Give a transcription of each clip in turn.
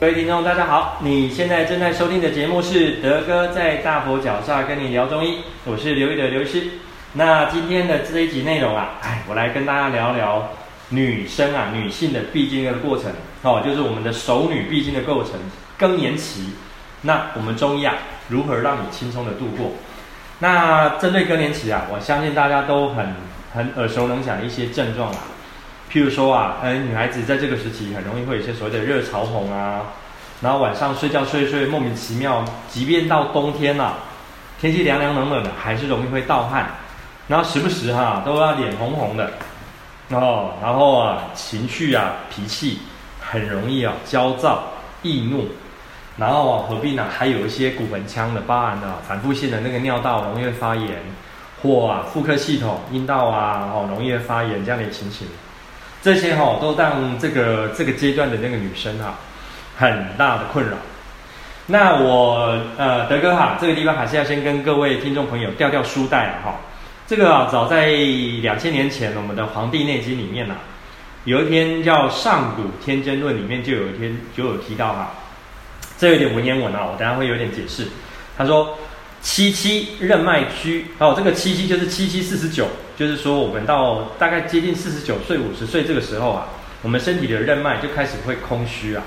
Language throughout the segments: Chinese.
各位听众，大家好！你现在正在收听的节目是德哥在大佛脚下跟你聊中医，我是刘玉的刘医师。那今天的这一集内容啊，哎，我来跟大家聊聊女生啊，女性的必经的过程哦，就是我们的熟女必经的过程，更年期。那我们中医啊，如何让你轻松的度过？那针对更年期啊，我相信大家都很很耳熟能详的一些症状啊。譬如说啊，呃，女孩子在这个时期很容易会有些所谓的热潮红啊，然后晚上睡觉睡睡莫名其妙，即便到冬天了，天气凉凉冷冷的，还是容易会盗汗，然后时不时哈，都要脸红红的，哦，然后啊情绪啊脾气很容易啊焦躁易怒，然后啊合并呢还有一些骨盆腔的包含啊反复性的那个尿道容易发炎，或啊妇科系统阴道啊哦容易发炎这样的情形。这些哈、哦、都让这个这个阶段的那个女生哈、啊、很大的困扰。那我呃德哥哈这个地方还是要先跟各位听众朋友吊吊书袋啊哈。这个啊早在两千年前我们的《黄帝内经》里面呐、有一篇叫《上古天真论》里面就有一篇就有提到哈，这有点文言文啊，我等下会有点解释。他说。七七任脉虚哦，这个七七就是七七四十九，就是说我们到大概接近四十九岁、五十岁这个时候啊，我们身体的任脉就开始会空虚啊。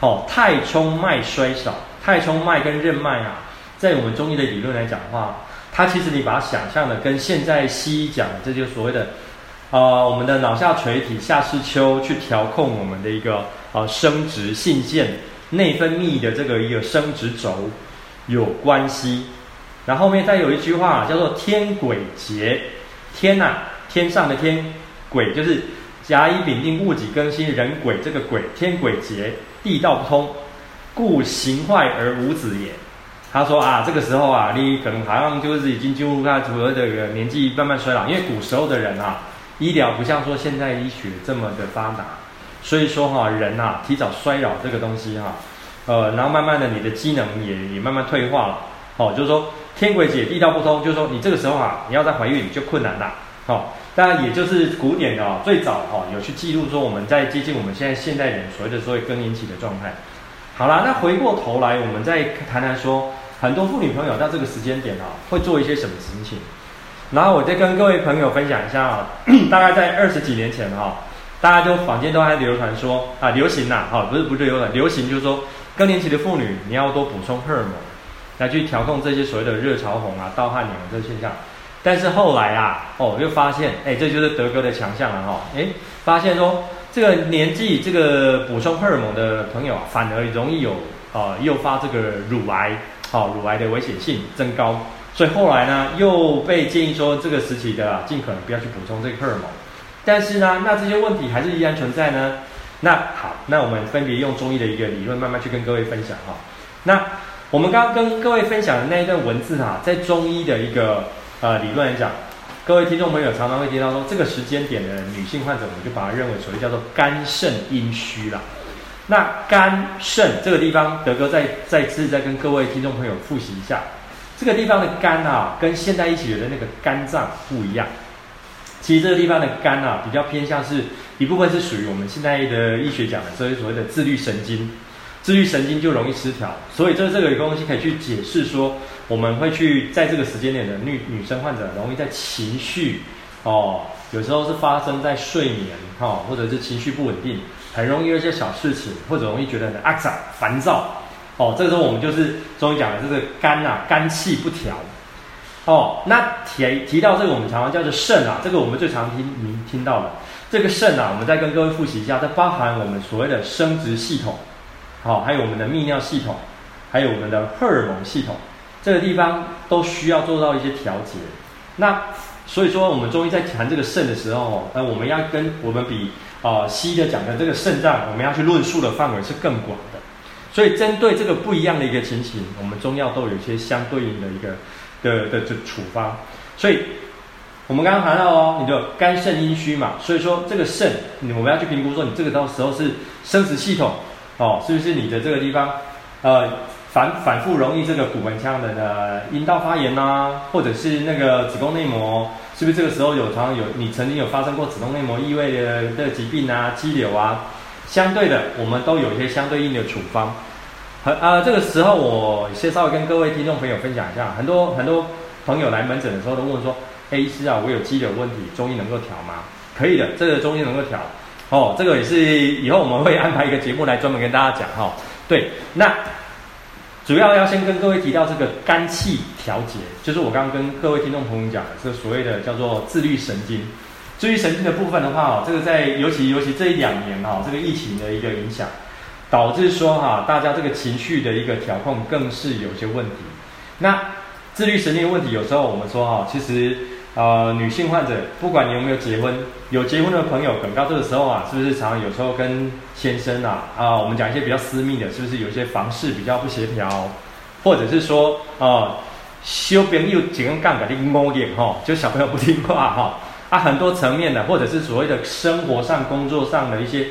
哦，太冲脉衰少，太冲脉跟任脉啊，在我们中医的理论来讲的话，它其实你把它想象的跟现在西医讲的，这就所谓的呃我们的脑下垂体下视丘去调控我们的一个呃生殖性腺内分泌的这个一个生殖轴。有关系，然后后面再有一句话叫做“天癸竭”，天呐、天上的天，癸就是甲乙丙丁戊己庚辛壬癸这个癸，天癸劫，地道不通，故形坏而无子也。他说啊，这个时候啊，你可能好像就是已经进入他所谓的年纪慢慢衰老，因为古时候的人啊，医疗不像说现在医学这么的发达，所以说哈、人啊提早衰老这个东西哈、呃，然后慢慢的，你的机能也也慢慢退化了，哦，就是说天癸竭，地道不通，就是说你这个时候啊，你要再怀孕就困难了，哦，当然也就是古典的哦，最早哦有去记录说我们在接近我们现在现代人所谓的所谓更年期的状态。好啦，那回过头来，我们再谈谈说，很多妇女朋友到这个时间点啊，会做一些什么事情？然后我再跟各位朋友分享一下啊，大概在二十几年前哈，大家就坊间都还流传说啊，流行呐，哈，不是不是流传，流行就是说。更年期的妇女，你要多补充荷尔蒙，来去调控这些所谓的热潮红啊、盗汗、痒这个现象。但是后来啊，哦，又发现，哎，这就是德哥的强项了哈、哦，哎，发现说这个年纪这个补充荷尔蒙的朋友啊，反而容易有啊、呃、诱发这个乳癌，好、哦，乳癌的危险性增高。所以后来呢，又被建议说这个时期的啊，尽可能不要去补充这个荷尔蒙。但是呢，那这些问题还是依然存在呢。那好，那我们分别用中医的一个理论慢慢去跟各位分享哈。那我们刚刚跟各位分享的那一段文字哈，在中医的一个呃理论来讲，各位听众朋友常常会听到说，这个时间点的女性患者，我们就把它认为所谓叫做肝肾阴虚了。那肝肾这个地方，德哥再再次再跟各位听众朋友复习一下，这个地方的肝啊，跟现代医学的那个肝脏不一样。其实这个地方的肝啊，比较偏向是一部分是属于我们现在的医学讲的，所谓所谓的自律神经，自律神经就容易失调，所以这这个东西可以去解释说，我们会去在这个时间点的女女生患者容易在情绪哦，有时候是发生在睡眠哈、哦，或者是情绪不稳定，很容易有一些小事情，或者容易觉得很阿杂烦躁哦，这个时候我们就是中医讲的这个肝啊，肝气不调。哦，那提提到这个，我们常常叫做肾啊，这个我们最常听您听到的这个肾啊，我们再跟各位复习一下，它包含我们所谓的生殖系统，好、还有我们的泌尿系统，还有我们的荷尔蒙系统，这个地方都需要做到一些调节。那所以说，我们中医在谈这个肾的时候，那，我们要跟我们比啊、西医的讲的这个肾脏，我们要去论述的范围是更广的。所以针对这个不一样的一个情形，我们中药都有一些相对应的一个。的的这处方，所以我们刚刚谈到哦，你的肝肾阴虚嘛，所以说这个肾，我们要去评估说你这个到时候是生殖系统哦，是不是你的这个地方呃反反复容易这个骨盆腔的呢阴道发炎呐、或者是那个子宫内膜，是不是这个时候有常有你曾经有发生过子宫内膜异位的的疾病啊、肌瘤啊，相对的，我们都有一些相对应的处方。很啊，这个时候我先稍微跟各位听众朋友分享一下，很多很多朋友来门诊的时候都问说：“哎，医师啊，我有肌瘤问题，中医能够调吗？”可以的，这个中医能够调。哦，这个也是以后我们会安排一个节目来专门跟大家讲哈、对，那主要要先跟各位提到这个肝气调节，就是我刚刚跟各位听众朋友讲的，这所谓的叫做自律神经。自律神经的部分的话哦，这个在尤其尤其这一两年哈、哦，这个疫情的一个影响。导致说哈，大家这个情绪的一个调控更是有些问题。那自律神经的问题，有时候我们说哈，其实呃，女性患者不管你有没有结婚，有结婚的朋友，等到这个时候啊，是不是常常有时候跟先生啊啊，我们讲一些比较私密的，是不是有些房事比较不协调，或者是说啊，小朋友几根杠杆的猫眼哈，就小朋友不听话哈啊，很多层面的，或者是所谓的生活上、工作上的一些。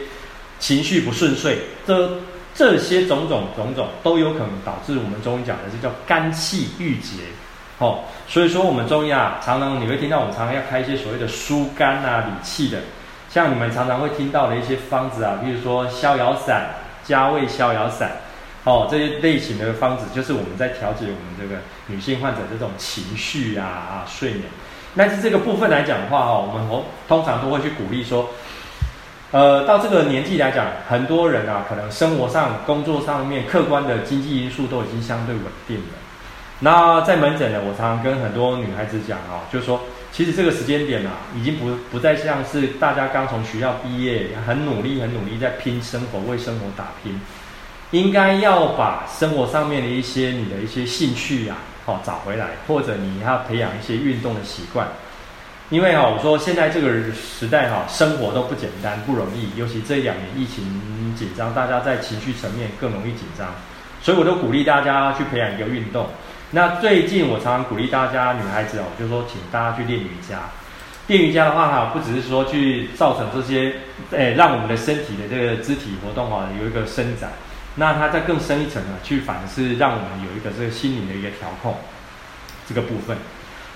情绪不顺遂，这这些种种种种都有可能导致我们中医讲的是叫肝气郁结，哦，所以说我们中医啊，常常你会听到我们常常要开一些所谓的疏肝啊、理气的，像你们常常会听到的一些方子啊，比如说逍遥散、加味逍遥散，哦，这些类型的方子就是我们在调节我们这个女性患者这种情绪啊啊睡眠。但是这个部分来讲的话，哦，我们通常都会去鼓励说。呃，到这个年纪来讲，很多人啊，可能生活上、工作上面，客观的经济因素都已经相对稳定了。那在门诊呢，我常常跟很多女孩子讲啊，就是说，其实这个时间点啊，已经不不再像是大家刚从学校毕业，很努力、很努力在拼生活，为生活打拼，应该要把生活上面的一些你的一些兴趣啊，哦，找回来，或者你要培养一些运动的习惯。因为哈，我说现在这个时代哈，生活都不简单，不容易。尤其这两年疫情紧张，大家在情绪层面更容易紧张，所以我都鼓励大家去培养一个运动。那最近我常常鼓励大家，女孩子哦，就说请大家去练瑜伽。练瑜伽的话哈，不只是说去造成这些，诶，让我们的身体的这个肢体活动啊有一个伸展，那它在更深一层呢，去反而是让我们有一个这个心理的一个调控这个部分。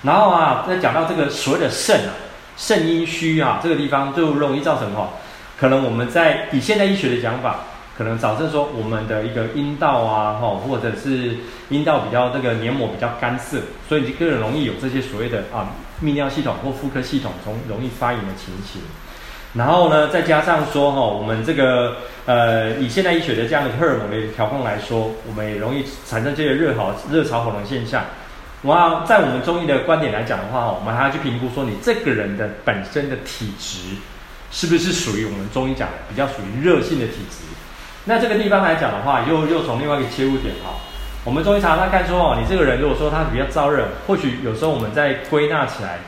然后啊，再讲到这个所谓的肾啊，肾阴虚啊，这个地方就容易造成哈，可能我们在以现代医学的讲法，可能导致说我们的一个阴道啊，哈，或者是阴道比较这个黏膜比较干涩，所以你更容易有这些所谓的啊泌尿系统或妇科系统中容易发炎的情形。然后呢，再加上说哈，我们这个呃以现代医学的这样的荷尔蒙的调控来说，我们也容易产生这些热好热潮红的现象。我要在我们中医的观点来讲的话，我们还要去评估说你这个人的本身的体质是不是属于我们中医讲的比较属于热性的体质。那这个地方来讲的话，又又从另外一个切入点哈，我们中医常常看说哦，你这个人如果说他比较燥热，或许有时候我们在归纳起来，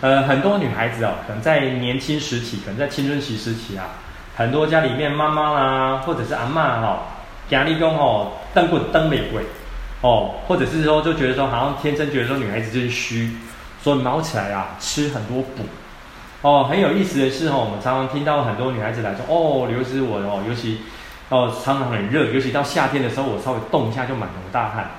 呃，很多女孩子哦，可能在年轻时期，可能在青春期时期啊，很多家里面妈妈啦，或者是阿嬷哈，家里公吼，登过登玫瑰。哦，或者是说，就觉得说，好像天生觉得说女孩子就是虚，所以毛起来啊，吃很多补。哦，很有意思的是哦，我们常常听到很多女孩子来说，哦，刘师我哦，尤其哦常常很热，尤其到夏天的时候，我稍微动一下就满头大汗。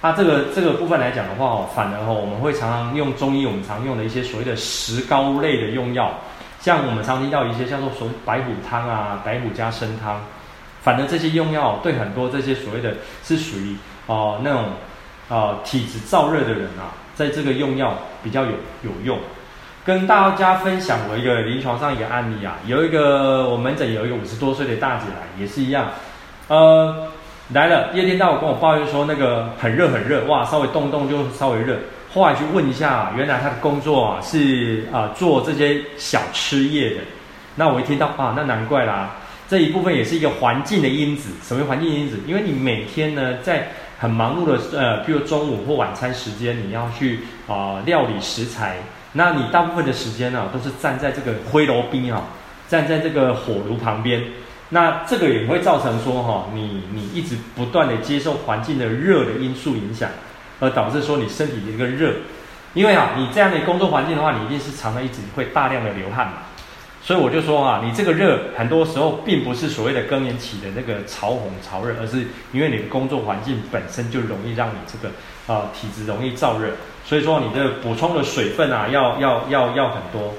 啊，这个这个部分来讲的话哦，反而哦，我们会常常用中医我们常用的一些所谓的石膏类的用药，像我们常听到一些叫做所谓白虎汤啊，白虎加参汤，反而这些用药对很多这些所谓的是属于。哦，那种啊体质燥热的人啊，在这个用药比较有有用。跟大家分享我一个临床上一个案例啊，有一个我门诊有一个五十多岁的大姐来，也是一样，呃，来了，一天到晚跟我抱怨说那个很热很热，哇，稍微动动就稍微热。后来去问一下，原来她的工作啊是啊做这些小吃业的。那我一听到啊，那难怪啦，这一部分也是一个环境的因子。什么环境因子？因为你每天呢在很忙碌的呃，譬如中午或晚餐时间，你要去啊、料理食材，那你大部分的时间呢、啊，都是站在这个灰炉边啊，站在这个火炉旁边，那这个也会造成说哈、你你一直不断的接受环境的热的因素影响，而导致说你身体的一个热，因为啊，你这样的工作环境的话，你一定是常常一直会大量的流汗嘛。所以我就说啊，你这个热很多时候并不是所谓的更年期的那个潮红潮热，而是因为你的工作环境本身就容易让你这个啊、呃、体质容易燥热。所以说你的补充的水分啊要要要要很多。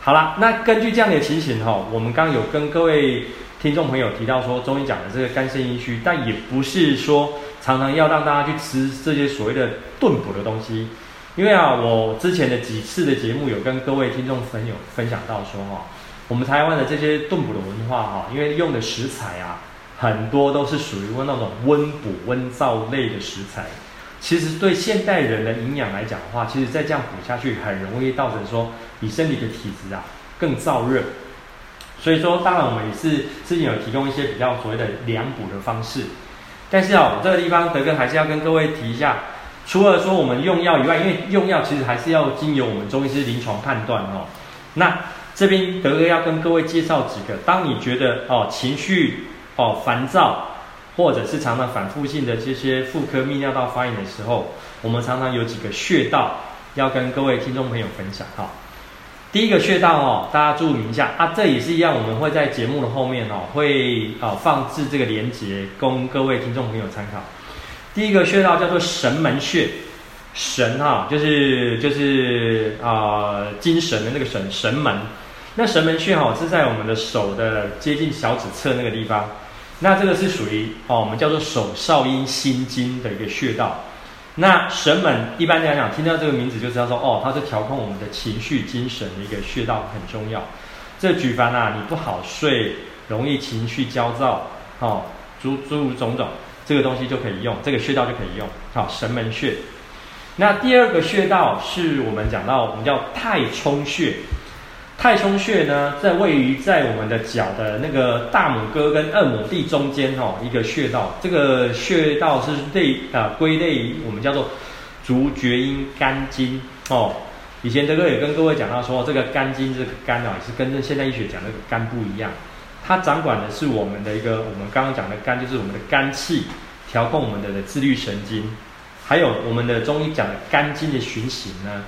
好了，那根据这样的情形哈，我们刚刚有跟各位听众朋友提到说，中医讲的这个肝肾阴虚，但也不是说常常要让大家去吃这些所谓的炖补的东西。因为啊，我之前的几次的节目有跟各位听众朋友分享到说哈，我们台湾的这些炖补的文化哈，因为用的食材啊，很多都是属于那种温补温燥类的食材。其实对现代人的营养来讲的话，其实再这样补下去，很容易造成说你身体的体质啊更燥热。所以说，当然我们也是之前有提供一些比较所谓的凉补的方式。但是啊，我这个地方德哥还是要跟各位提一下。除了说我们用药以外，因为用药其实还是要经由我们中医师临床判断哦。那这边德哥要跟各位介绍几个，当你觉得哦情绪哦烦躁，或者是常常反复性的这些妇科泌尿道发炎的时候，我们常常有几个穴道要跟各位听众朋友分享哈。第一个穴道哦，大家注意一下啊，这也是一样，我们会在节目的后面哦会哦放置这个连接，供各位听众朋友参考。第一个穴道叫做神门穴，神哈就是就是啊、精神的那个神神门，那神门穴哈是在我们的手的接近小指侧那个地方，那这个是属于哦我们叫做手少阴心经的一个穴道。那神门一般来讲听到这个名字就知道说哦它是调控我们的情绪精神的一个穴道，很重要。这举凡啊你不好睡，容易情绪焦躁，哦诸诸如种种。这个东西就可以用，这个穴道就可以用，好，神门穴。那第二个穴道是我们讲到，我们叫太冲穴。太冲穴呢，在位于在我们的脚的那个大拇哥跟二拇弟中间哦，一个穴道。这个穴道是类啊归类于我们叫做足厥阴肝经哦。以前德哥也跟各位讲到说，这个肝经这个肝啊，也是跟现代医学讲那个肝不一样。它掌管的是我们的一个，我们刚刚讲的肝，就是我们的肝气，调控我们的自律神经，还有我们的中医讲的肝经的循行呢，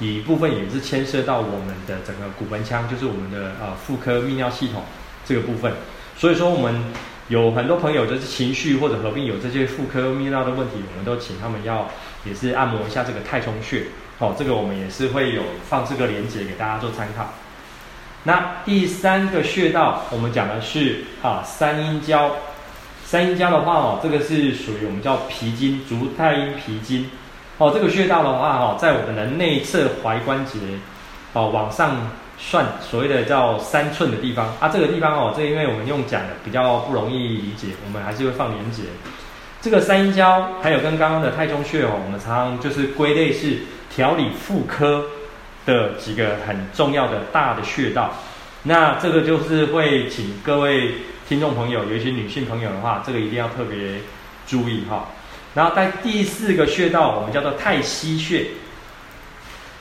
一部分也是牵涉到我们的整个骨盆腔，就是我们的呃妇科泌尿系统这个部分。所以说，我们有很多朋友就是情绪或者合并有这些妇科泌尿的问题，我们都请他们要也是按摩一下这个太冲穴。好、哦，这个我们也是会有放这个连接给大家做参考。那第三个穴道，我们讲的是啊三阴交。三阴交的话哦，这个是属于我们叫脾经，足太阴脾经。哦，这个穴道的话哦，在我们的内侧踝关节哦往上算，所谓的叫三寸的地方啊。这个地方哦，这因为我们用讲的比较不容易理解，我们还是会放连结。这个三阴交还有跟刚刚的太冲穴哦，我们常常就是归类是调理妇科。的几个很重要的大的穴道，那这个就是会请各位听众朋友，尤其女性朋友的话，这个一定要特别注意哈。然后在第四个穴道，我们叫做太溪穴。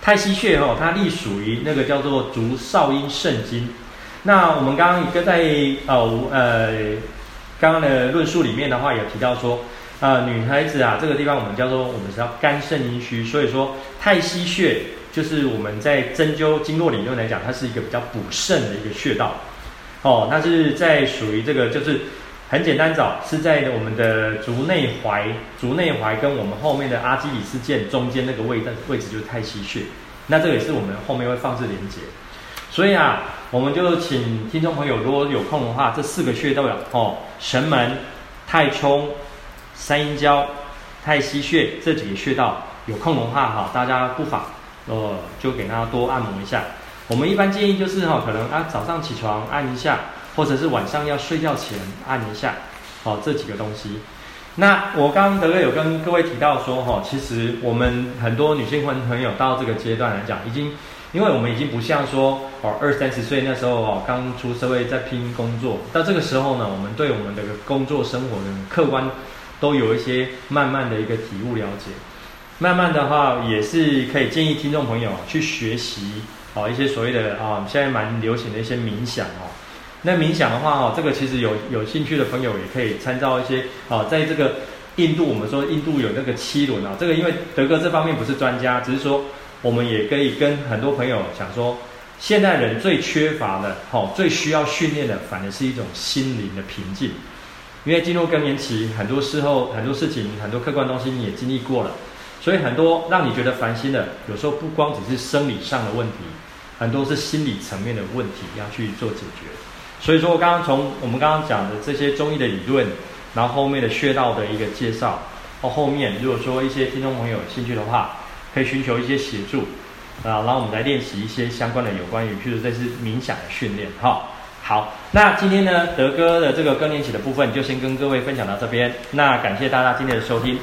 太溪穴哦，它隶属于那个叫做足少阴肾经。那我们刚刚一个在呃呃刚刚的论述里面的话，有提到说，呃女孩子啊这个地方我们叫做我们叫肝肾阴虚，所以说太溪穴。就是我们在针灸经络理论来讲，它是一个比较补肾的一个穴道，哦，它是在属于这个，就是很简单找，是在我们的足内踝、足内踝跟我们后面的阿基里斯腱中间那个位置，位置就是太溪穴。那这也是我们后面会放置连接。所以啊，我们就请听众朋友如果有空的话，这四个穴都有哦，神门、太冲、三阴交、太溪穴这几个穴道，有空的话哈，大家不妨。哦，就给大家多按摩一下。我们一般建议就是哈，可能啊早上起床按一下，或者是晚上要睡觉前按一下，哦这几个东西。那我刚刚德哥有跟各位提到说哈，其实我们很多女性朋朋友到这个阶段来讲，已经，因为我们已经不像说哦二三十岁那时候哦刚出社会在拼工作，到这个时候呢，我们对我们的工作生活的客观都有一些慢慢的一个体悟了解。慢慢的话，也是可以建议听众朋友去学习哦，一些所谓的啊，现在蛮流行的一些冥想哦。那冥想的话哦，这个其实有有兴趣的朋友也可以参照一些哦，在这个印度，我们说印度有那个七轮啊，这个因为德哥这方面不是专家，只是说我们也可以跟很多朋友讲说，现代人最缺乏的，哦，最需要训练的，反而是一种心灵的平静。因为进入更年期，很多时候很多事情，很多客观东西你也经历过了。所以很多让你觉得烦心的，有时候不光只是生理上的问题，很多是心理层面的问题要去做解决。所以说，我刚刚从我们刚刚讲的这些中医的理论，然后后面的穴道的一个介绍，到后面如果说一些听众朋友有兴趣的话，可以寻求一些协助啊，然后我们来练习一些相关的有关于，譬如这是冥想的训练哈。好，那今天呢，德哥的这个更年期的部分就先跟各位分享到这边。那感谢大家今天的收听，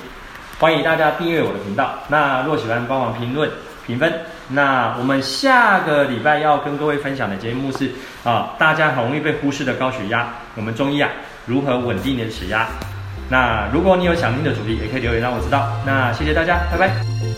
欢迎大家订阅我的频道。那若喜欢，帮忙评论、评分。那我们下个礼拜要跟各位分享的节目是啊，大家很容易被忽视的高血压，我们中医啊如何稳定你的血压？那如果你有想听的主题，也可以留言让我知道。那谢谢大家，拜拜。